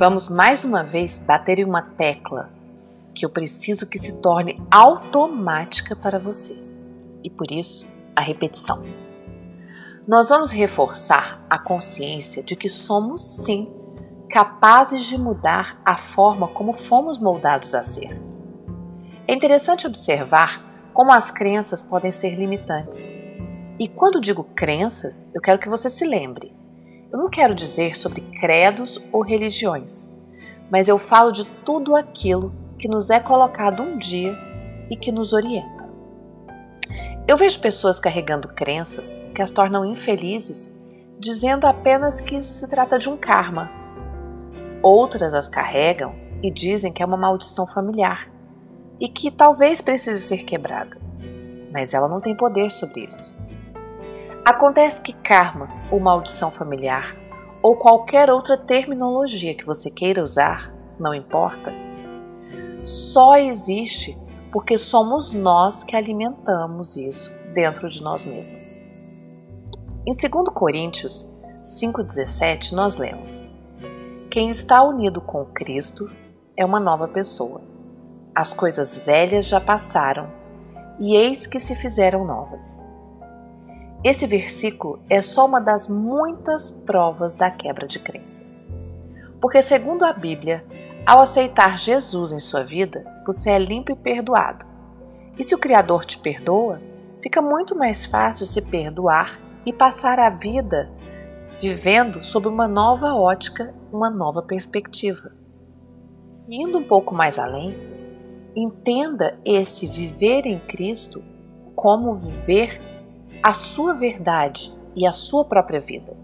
Vamos mais uma vez bater em uma tecla que eu preciso que se torne automática para você. E por isso, a repetição. Nós vamos reforçar a consciência de que somos sim capazes de mudar a forma como fomos moldados a ser. É interessante observar como as crenças podem ser limitantes. E quando digo crenças, eu quero que você se lembre. Eu não quero dizer sobre credos ou religiões, mas eu falo de tudo aquilo que nos é colocado um dia e que nos orienta. Eu vejo pessoas carregando crenças que as tornam infelizes, dizendo apenas que isso se trata de um karma. Outras as carregam e dizem que é uma maldição familiar e que talvez precise ser quebrada, mas ela não tem poder sobre isso. Acontece que karma ou maldição familiar ou qualquer outra terminologia que você queira usar, não importa, só existe porque somos nós que alimentamos isso dentro de nós mesmos. Em 2 Coríntios 5,17, nós lemos: Quem está unido com Cristo é uma nova pessoa. As coisas velhas já passaram e eis que se fizeram novas. Esse versículo é só uma das muitas provas da quebra de crenças. Porque, segundo a Bíblia, ao aceitar Jesus em sua vida, você é limpo e perdoado. E se o Criador te perdoa, fica muito mais fácil se perdoar e passar a vida vivendo sob uma nova ótica, uma nova perspectiva. Indo um pouco mais além, Entenda esse viver em Cristo como viver a sua verdade e a sua própria vida.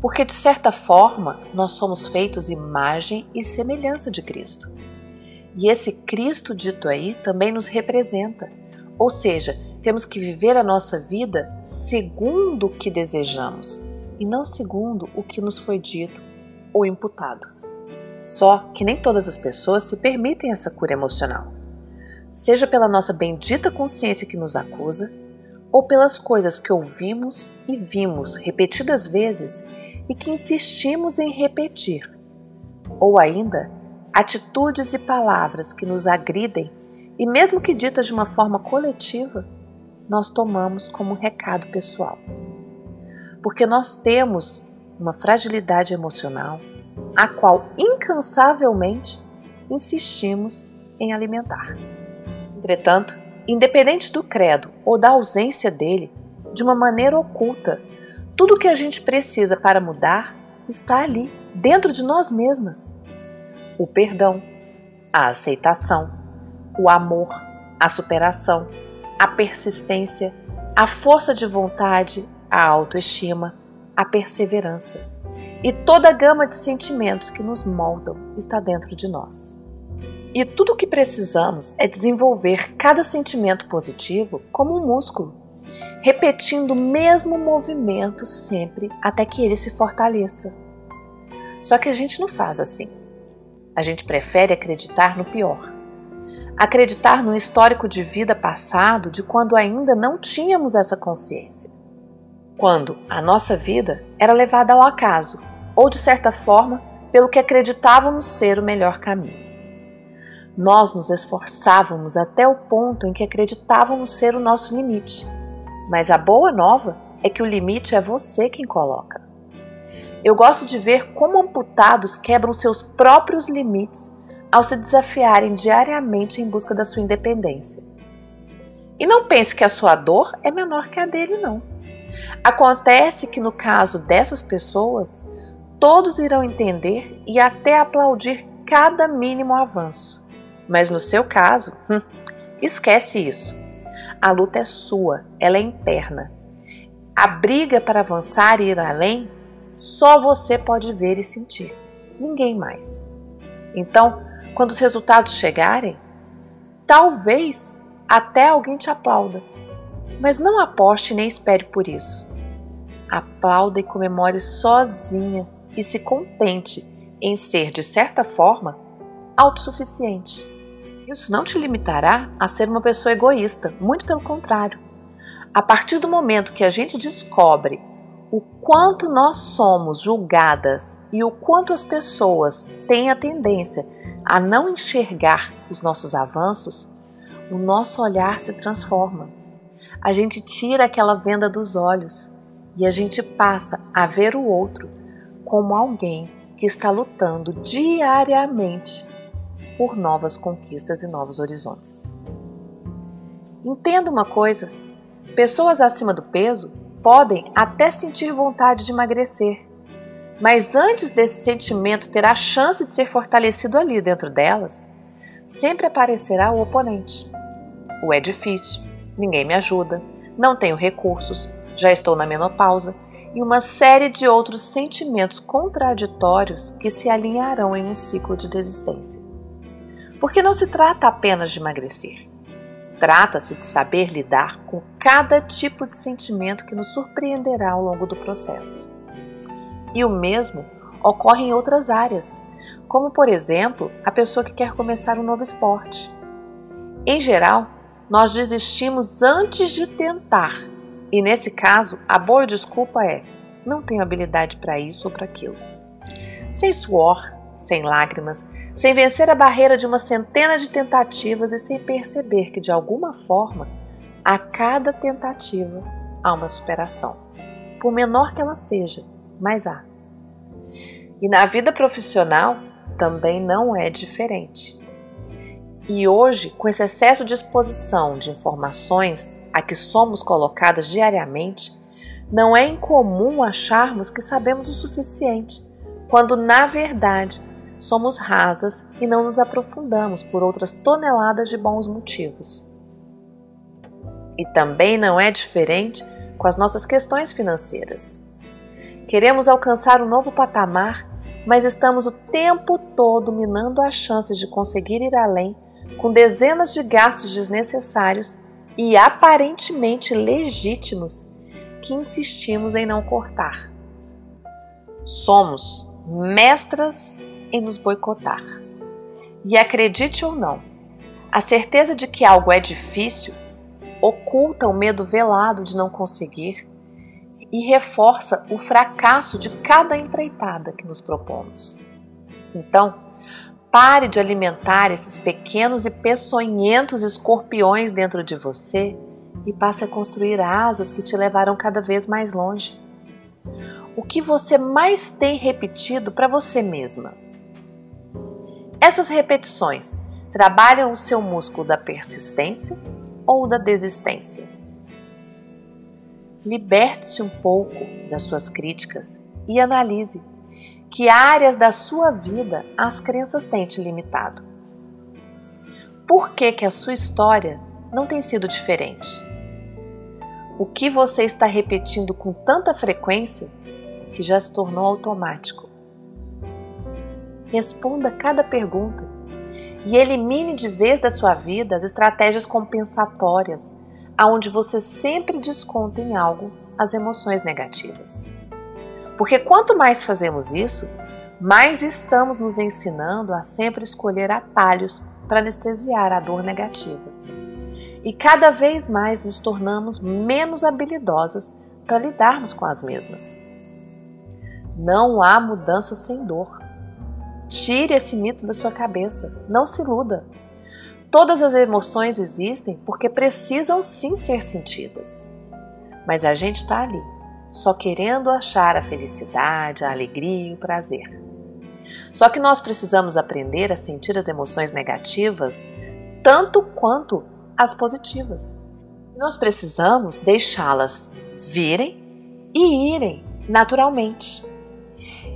Porque, de certa forma, nós somos feitos imagem e semelhança de Cristo. E esse Cristo dito aí também nos representa. Ou seja, temos que viver a nossa vida segundo o que desejamos e não segundo o que nos foi dito ou imputado. Só que nem todas as pessoas se permitem essa cura emocional. Seja pela nossa bendita consciência que nos acusa, ou pelas coisas que ouvimos e vimos repetidas vezes e que insistimos em repetir, ou ainda atitudes e palavras que nos agridem e, mesmo que ditas de uma forma coletiva, nós tomamos como um recado pessoal. Porque nós temos uma fragilidade emocional a qual incansavelmente insistimos em alimentar. Entretanto, independente do credo ou da ausência dele, de uma maneira oculta, tudo o que a gente precisa para mudar está ali, dentro de nós mesmas: o perdão, a aceitação, o amor, a superação, a persistência, a força de vontade, a autoestima, a perseverança e toda a gama de sentimentos que nos moldam está dentro de nós. E tudo o que precisamos é desenvolver cada sentimento positivo como um músculo, repetindo o mesmo movimento sempre até que ele se fortaleça. Só que a gente não faz assim. A gente prefere acreditar no pior. Acreditar no histórico de vida passado de quando ainda não tínhamos essa consciência. Quando a nossa vida era levada ao acaso ou de certa forma pelo que acreditávamos ser o melhor caminho. Nós nos esforçávamos até o ponto em que acreditávamos ser o nosso limite. Mas a boa nova é que o limite é você quem coloca. Eu gosto de ver como amputados quebram seus próprios limites ao se desafiarem diariamente em busca da sua independência. E não pense que a sua dor é menor que a dele, não. Acontece que no caso dessas pessoas, todos irão entender e até aplaudir cada mínimo avanço. Mas no seu caso, hum, esquece isso. A luta é sua, ela é interna. A briga para avançar e ir além, só você pode ver e sentir, ninguém mais. Então, quando os resultados chegarem, talvez até alguém te aplauda, mas não aposte nem espere por isso. Aplauda e comemore sozinha e se contente em ser, de certa forma, autossuficiente. Isso não te limitará a ser uma pessoa egoísta, muito pelo contrário. A partir do momento que a gente descobre o quanto nós somos julgadas e o quanto as pessoas têm a tendência a não enxergar os nossos avanços, o nosso olhar se transforma. A gente tira aquela venda dos olhos e a gente passa a ver o outro como alguém que está lutando diariamente por novas conquistas e novos horizontes. Entenda uma coisa: pessoas acima do peso podem até sentir vontade de emagrecer, mas antes desse sentimento ter a chance de ser fortalecido ali dentro delas, sempre aparecerá o oponente. O é difícil, ninguém me ajuda, não tenho recursos, já estou na menopausa e uma série de outros sentimentos contraditórios que se alinharão em um ciclo de desistência. Porque não se trata apenas de emagrecer. Trata-se de saber lidar com cada tipo de sentimento que nos surpreenderá ao longo do processo. E o mesmo ocorre em outras áreas, como por exemplo a pessoa que quer começar um novo esporte. Em geral, nós desistimos antes de tentar, e nesse caso, a boa desculpa é: não tenho habilidade para isso ou para aquilo. Sem suor, sem lágrimas, sem vencer a barreira de uma centena de tentativas e sem perceber que, de alguma forma, a cada tentativa há uma superação, por menor que ela seja, mas há. E na vida profissional também não é diferente. E hoje, com esse excesso de exposição de informações a que somos colocadas diariamente, não é incomum acharmos que sabemos o suficiente, quando na verdade somos rasas e não nos aprofundamos por outras toneladas de bons motivos. E também não é diferente com as nossas questões financeiras. Queremos alcançar um novo patamar, mas estamos o tempo todo minando as chances de conseguir ir além com dezenas de gastos desnecessários e aparentemente legítimos que insistimos em não cortar. Somos mestras em nos boicotar. E acredite ou não, a certeza de que algo é difícil oculta o medo velado de não conseguir e reforça o fracasso de cada empreitada que nos propomos. Então, pare de alimentar esses pequenos e peçonhentos escorpiões dentro de você e passe a construir asas que te levarão cada vez mais longe. O que você mais tem repetido para você mesma? Essas repetições trabalham o seu músculo da persistência ou da desistência? Liberte-se um pouco das suas críticas e analise que áreas da sua vida as crenças têm te limitado. Por que, que a sua história não tem sido diferente? O que você está repetindo com tanta frequência que já se tornou automático? Responda cada pergunta e elimine de vez da sua vida as estratégias compensatórias, aonde você sempre desconta em algo as emoções negativas. Porque quanto mais fazemos isso, mais estamos nos ensinando a sempre escolher atalhos para anestesiar a dor negativa. E cada vez mais nos tornamos menos habilidosas para lidarmos com as mesmas. Não há mudança sem dor. Tire esse mito da sua cabeça. Não se iluda. Todas as emoções existem porque precisam sim ser sentidas. Mas a gente está ali, só querendo achar a felicidade, a alegria e o prazer. Só que nós precisamos aprender a sentir as emoções negativas tanto quanto as positivas. Nós precisamos deixá-las virem e irem naturalmente.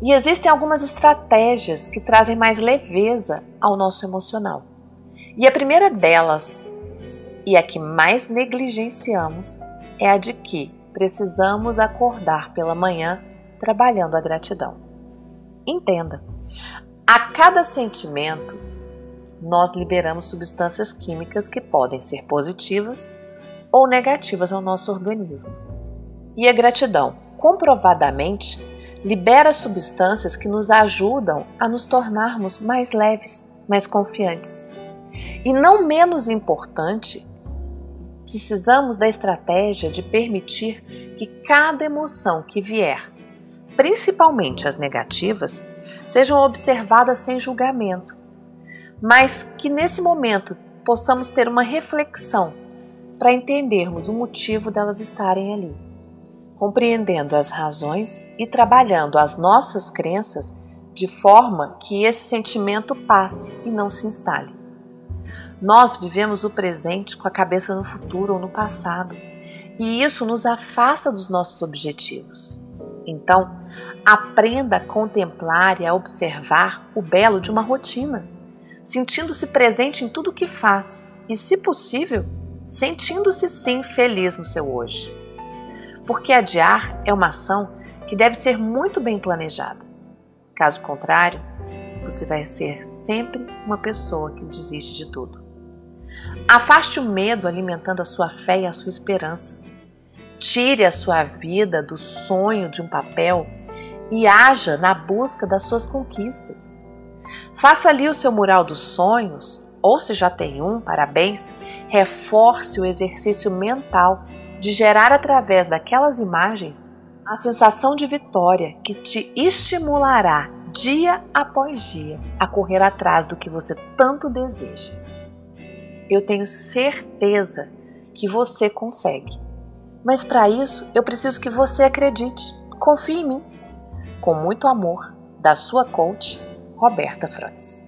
E existem algumas estratégias que trazem mais leveza ao nosso emocional. E a primeira delas, e a que mais negligenciamos, é a de que precisamos acordar pela manhã trabalhando a gratidão. Entenda, a cada sentimento, nós liberamos substâncias químicas que podem ser positivas ou negativas ao nosso organismo. E a gratidão, comprovadamente, libera substâncias que nos ajudam a nos tornarmos mais leves, mais confiantes. E não menos importante, precisamos da estratégia de permitir que cada emoção que vier, principalmente as negativas, sejam observadas sem julgamento, mas que nesse momento possamos ter uma reflexão para entendermos o motivo delas estarem ali, compreendendo as razões e trabalhando as nossas crenças de forma que esse sentimento passe e não se instale. Nós vivemos o presente com a cabeça no futuro ou no passado, e isso nos afasta dos nossos objetivos. Então, aprenda a contemplar e a observar o belo de uma rotina, sentindo-se presente em tudo o que faz e, se possível, sentindo-se sim feliz no seu hoje. Porque adiar é uma ação que deve ser muito bem planejada. Caso contrário, você vai ser sempre uma pessoa que desiste de tudo. Afaste o medo alimentando a sua fé e a sua esperança. Tire a sua vida do sonho de um papel e haja na busca das suas conquistas. Faça ali o seu mural dos sonhos ou se já tem um, parabéns, reforce o exercício mental de gerar através daquelas imagens a sensação de vitória que te estimulará dia após dia a correr atrás do que você tanto deseja. Eu tenho certeza que você consegue. Mas para isso, eu preciso que você acredite. Confie em mim. Com muito amor, da sua coach, Roberta Franz.